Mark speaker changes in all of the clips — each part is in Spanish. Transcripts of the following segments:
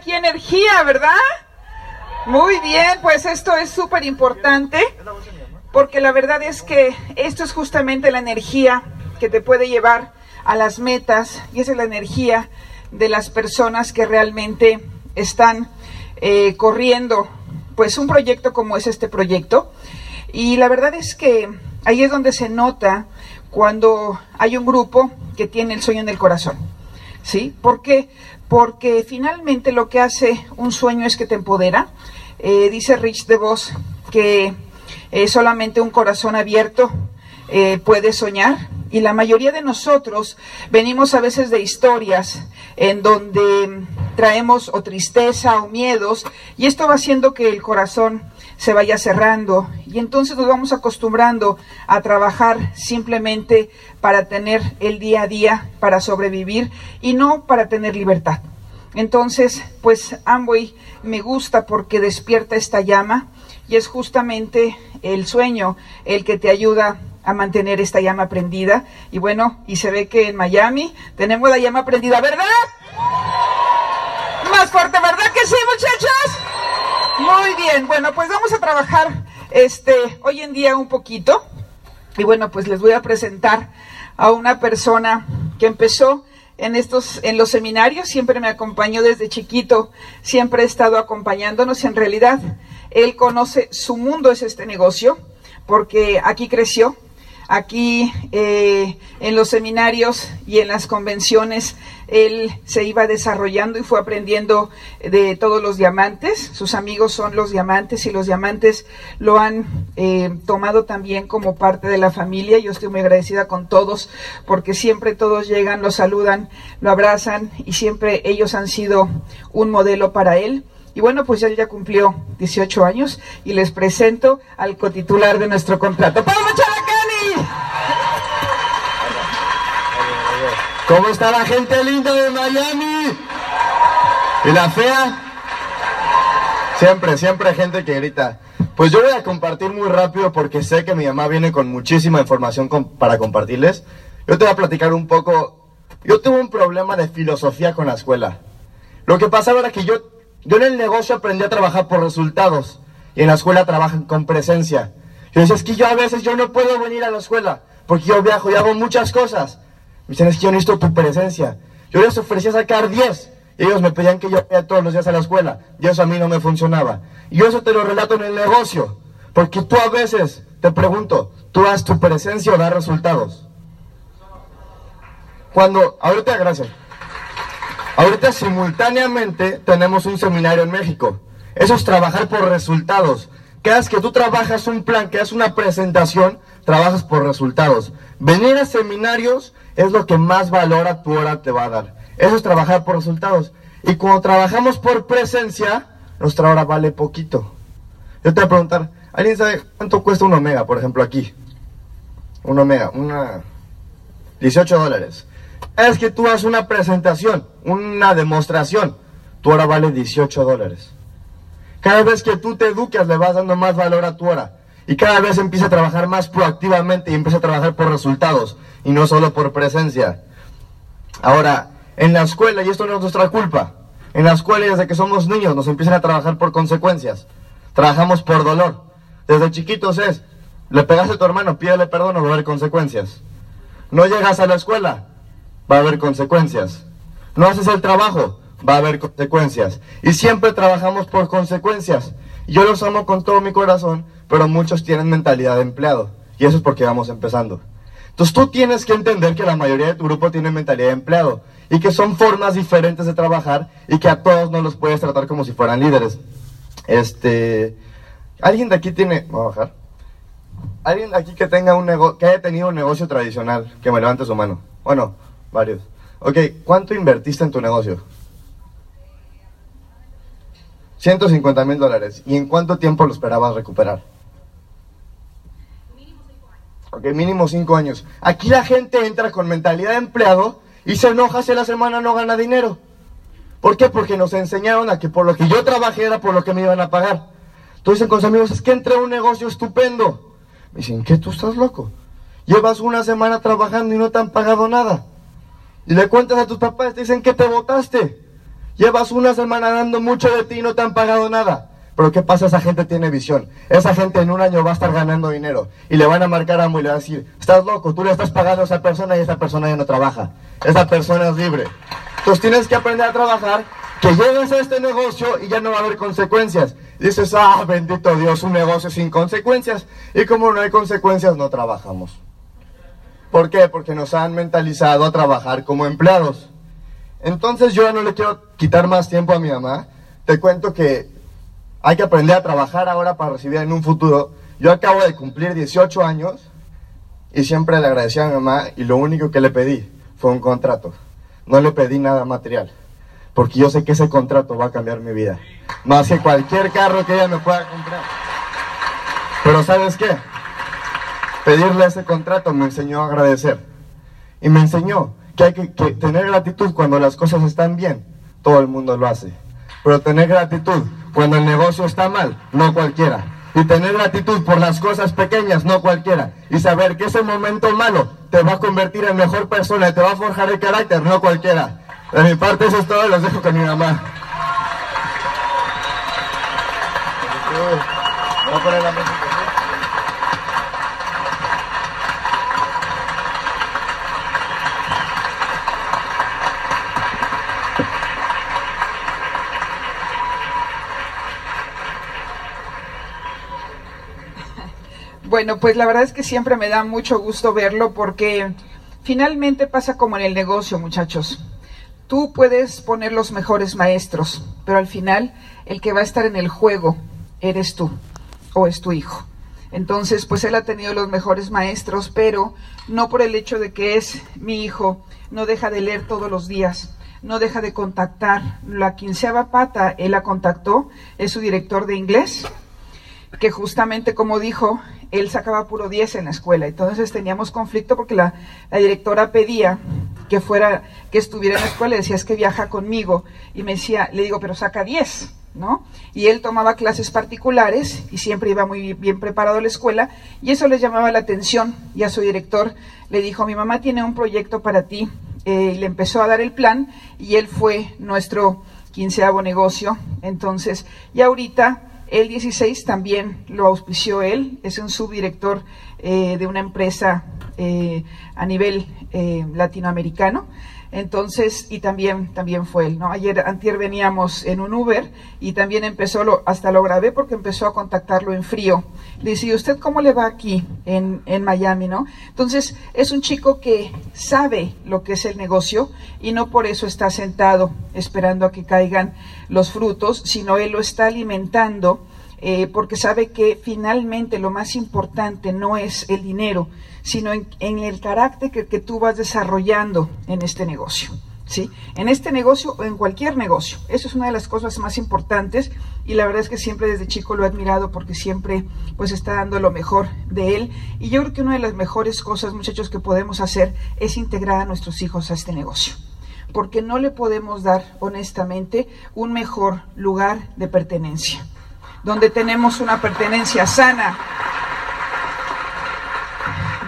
Speaker 1: aquí energía, ¿verdad? Muy bien, pues esto es súper importante porque la verdad es que esto es justamente la energía que te puede llevar a las metas y esa es la energía de las personas que realmente están eh, corriendo pues un proyecto como es este proyecto y la verdad es que ahí es donde se nota cuando hay un grupo que tiene el sueño en el corazón. ¿Sí? ¿Por qué? Porque finalmente lo que hace un sueño es que te empodera, eh, dice Rich DeVos que eh, solamente un corazón abierto eh, puede soñar. Y la mayoría de nosotros venimos a veces de historias en donde traemos o tristeza o miedos y esto va haciendo que el corazón se vaya cerrando y entonces nos vamos acostumbrando a trabajar simplemente para tener el día a día, para sobrevivir y no para tener libertad. Entonces, pues Amway me gusta porque despierta esta llama y es justamente el sueño el que te ayuda a mantener esta llama prendida. Y bueno, y se ve que en Miami tenemos la llama prendida, ¿verdad? Más fuerte, ¿verdad que sí, muchachos? Muy bien, bueno, pues vamos a trabajar este hoy en día un poquito. Y bueno, pues les voy a presentar a una persona que empezó en estos, en los seminarios, siempre me acompañó desde chiquito, siempre ha estado acompañándonos. En realidad, él conoce su mundo, es este negocio, porque aquí creció, aquí eh, en los seminarios y en las convenciones él se iba desarrollando y fue aprendiendo de todos los diamantes. Sus amigos son los diamantes y los diamantes lo han eh, tomado también como parte de la familia. Yo estoy muy agradecida con todos porque siempre todos llegan, lo saludan, lo abrazan y siempre ellos han sido un modelo para él. Y bueno, pues él ya cumplió 18 años y les presento al cotitular de nuestro contrato. ¡Pablo
Speaker 2: ¿Cómo está la gente linda de Miami? ¿Y la fea? Siempre, siempre hay gente que grita. Pues yo voy a compartir muy rápido porque sé que mi mamá viene con muchísima información para compartirles. Yo te voy a platicar un poco. Yo tuve un problema de filosofía con la escuela. Lo que pasaba era que yo, yo en el negocio aprendí a trabajar por resultados y en la escuela trabajan con presencia. Yo decía, es que yo a veces yo no puedo venir a la escuela porque yo viajo y hago muchas cosas. Me dicen, es que yo necesito tu presencia. Yo les ofrecía sacar 10. Y ellos me pedían que yo vaya todos los días a la escuela. Y eso a mí no me funcionaba. Y yo eso te lo relato en el negocio. Porque tú a veces, te pregunto, ¿tú das tu presencia o das resultados? Cuando, ahorita, gracias. Ahorita simultáneamente tenemos un seminario en México. Eso es trabajar por resultados. Cada vez que tú trabajas un plan, que es una presentación, trabajas por resultados. Venir a seminarios es lo que más valor a tu hora te va a dar. Eso es trabajar por resultados. Y cuando trabajamos por presencia, nuestra hora vale poquito. Yo te voy a preguntar, ¿alguien sabe cuánto cuesta un omega, por ejemplo, aquí? Un omega, una... 18 dólares. Es que tú haces una presentación, una demostración, tu hora vale 18 dólares. Cada vez que tú te educas, le vas dando más valor a tu hora. Y cada vez empieza a trabajar más proactivamente y empieza a trabajar por resultados y no solo por presencia. Ahora, en la escuela, y esto no es nuestra culpa, en la escuela desde que somos niños nos empiezan a trabajar por consecuencias. Trabajamos por dolor. Desde chiquitos es, le pegaste a tu hermano, pídele perdón o va a haber consecuencias. No llegas a la escuela, va a haber consecuencias. No haces el trabajo, va a haber consecuencias. Y siempre trabajamos por consecuencias. Yo los amo con todo mi corazón, pero muchos tienen mentalidad de empleado. Y eso es porque vamos empezando. Entonces tú tienes que entender que la mayoría de tu grupo tiene mentalidad de empleado y que son formas diferentes de trabajar y que a todos no los puedes tratar como si fueran líderes. Este, ¿alguien de aquí tiene, voy a bajar? ¿Alguien de aquí que tenga un negocio, que haya tenido un negocio tradicional? Que me levante su mano. Bueno, varios. Ok, ¿cuánto invertiste en tu negocio? 150 mil dólares. ¿Y en cuánto tiempo lo esperabas recuperar? Ok, mínimo cinco años. Aquí la gente entra con mentalidad de empleado y se enoja si la semana no gana dinero. ¿Por qué? Porque nos enseñaron a que por lo que yo trabajé era por lo que me iban a pagar. Entonces con sus amigos, es que entré a un negocio estupendo. Me dicen, ¿qué? ¿Tú estás loco? Llevas una semana trabajando y no te han pagado nada. Y le cuentas a tus papás, te dicen que te votaste. Llevas una semana dando mucho de ti y no te han pagado nada. Pero ¿qué pasa? Esa gente tiene visión. Esa gente en un año va a estar ganando dinero. Y le van a marcar a y le van a decir, estás loco, tú le estás pagando a esa persona y esa persona ya no trabaja. Esa persona es libre. Entonces tienes que aprender a trabajar, que llegues a este negocio y ya no va a haber consecuencias. Dices, ah, bendito Dios, un negocio sin consecuencias. Y como no hay consecuencias, no trabajamos. ¿Por qué? Porque nos han mentalizado a trabajar como empleados. Entonces yo no le quiero quitar más tiempo a mi mamá. Te cuento que hay que aprender a trabajar ahora para recibir en un futuro. Yo acabo de cumplir 18 años y siempre le agradecí a mi mamá y lo único que le pedí fue un contrato. No le pedí nada material, porque yo sé que ese contrato va a cambiar mi vida. Más que cualquier carro que ella me pueda comprar. Pero ¿sabes qué? Pedirle ese contrato me enseñó a agradecer. Y me enseñó que hay que, tener gratitud cuando las cosas están bien. Todo el mundo lo hace. Pero tener gratitud cuando el negocio está mal, no cualquiera. Y tener gratitud por las cosas pequeñas, no cualquiera. Y saber que ese momento malo te va a convertir en mejor persona y te va a forjar el carácter, no cualquiera. De mi parte eso es todo, los dejo con mi mamá.
Speaker 1: Bueno, pues la verdad es que siempre me da mucho gusto verlo porque finalmente pasa como en el negocio, muchachos. Tú puedes poner los mejores maestros, pero al final el que va a estar en el juego eres tú o es tu hijo. Entonces, pues él ha tenido los mejores maestros, pero no por el hecho de que es mi hijo, no deja de leer todos los días, no deja de contactar. La quinceava pata, él la contactó, es su director de inglés, que justamente como dijo, él sacaba puro 10 en la escuela. Entonces teníamos conflicto porque la, directora pedía que fuera, que estuviera en la escuela, decía es que viaja conmigo. Y me decía, le digo, pero saca 10, ¿no? Y él tomaba clases particulares y siempre iba muy bien preparado a la escuela y eso le llamaba la atención y a su director le dijo, mi mamá tiene un proyecto para ti. Eh, y le empezó a dar el plan y él fue nuestro quinceavo negocio. Entonces, y ahorita el 16 también lo auspició él, es un subdirector eh, de una empresa eh, a nivel eh, latinoamericano. Entonces, y también, también fue él, ¿no? Ayer, antier veníamos en un Uber y también empezó, lo, hasta lo grabé porque empezó a contactarlo en frío. Le dice, ¿y usted cómo le va aquí en, en Miami, no? Entonces, es un chico que sabe lo que es el negocio y no por eso está sentado esperando a que caigan los frutos, sino él lo está alimentando eh, porque sabe que finalmente lo más importante no es el dinero, sino en, el carácter que, que, tú vas desarrollando en este negocio. ¿Sí? En este negocio o en cualquier negocio. Eso es una de las cosas más importantes y la verdad es que siempre desde chico lo he admirado porque siempre pues está dando lo mejor de él y yo creo que una de las mejores cosas muchachos que podemos hacer es integrar a nuestros hijos a este negocio porque no le podemos dar honestamente un mejor lugar de pertenencia donde tenemos una pertenencia sana,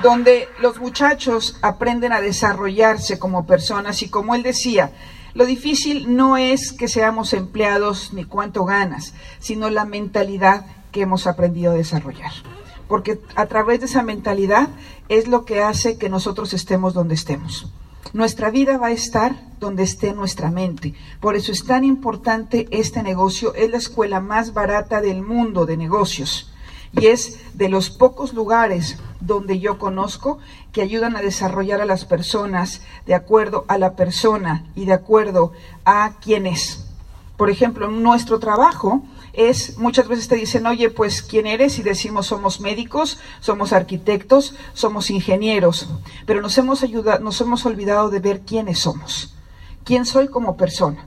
Speaker 1: donde los muchachos aprenden a desarrollarse como personas y como él decía, lo difícil no es que seamos empleados ni cuánto ganas, sino la mentalidad que hemos aprendido a desarrollar. Porque a través de esa mentalidad es lo que hace que nosotros estemos donde estemos. Nuestra vida va a estar donde esté nuestra mente. Por eso es tan importante este negocio. Es la escuela más barata del mundo de negocios. Y es de los pocos lugares donde yo conozco que ayudan a desarrollar a las personas de acuerdo a la persona y de acuerdo a quién es. Por ejemplo, nuestro trabajo es, muchas veces te dicen, oye, pues, ¿quién eres? Y decimos, somos médicos, somos arquitectos, somos ingenieros, pero nos hemos, ayudado, nos hemos olvidado de ver quiénes somos, quién soy como persona.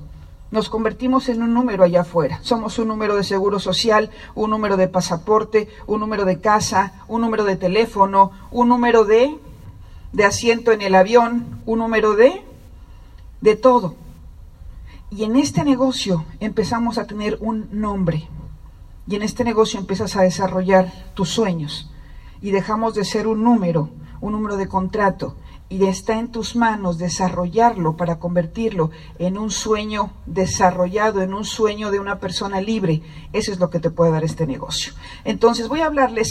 Speaker 1: Nos convertimos en un número allá afuera. Somos un número de seguro social, un número de pasaporte, un número de casa, un número de teléfono, un número de, de asiento en el avión, un número de, de todo. Y en este negocio empezamos a tener un nombre. Y en este negocio empiezas a desarrollar tus sueños. Y dejamos de ser un número, un número de contrato. y está en tus manos desarrollarlo para convertirlo en un sueño desarrollado, en un sueño de una persona libre. Eso es lo que te puede dar este negocio. Entonces voy a hablarles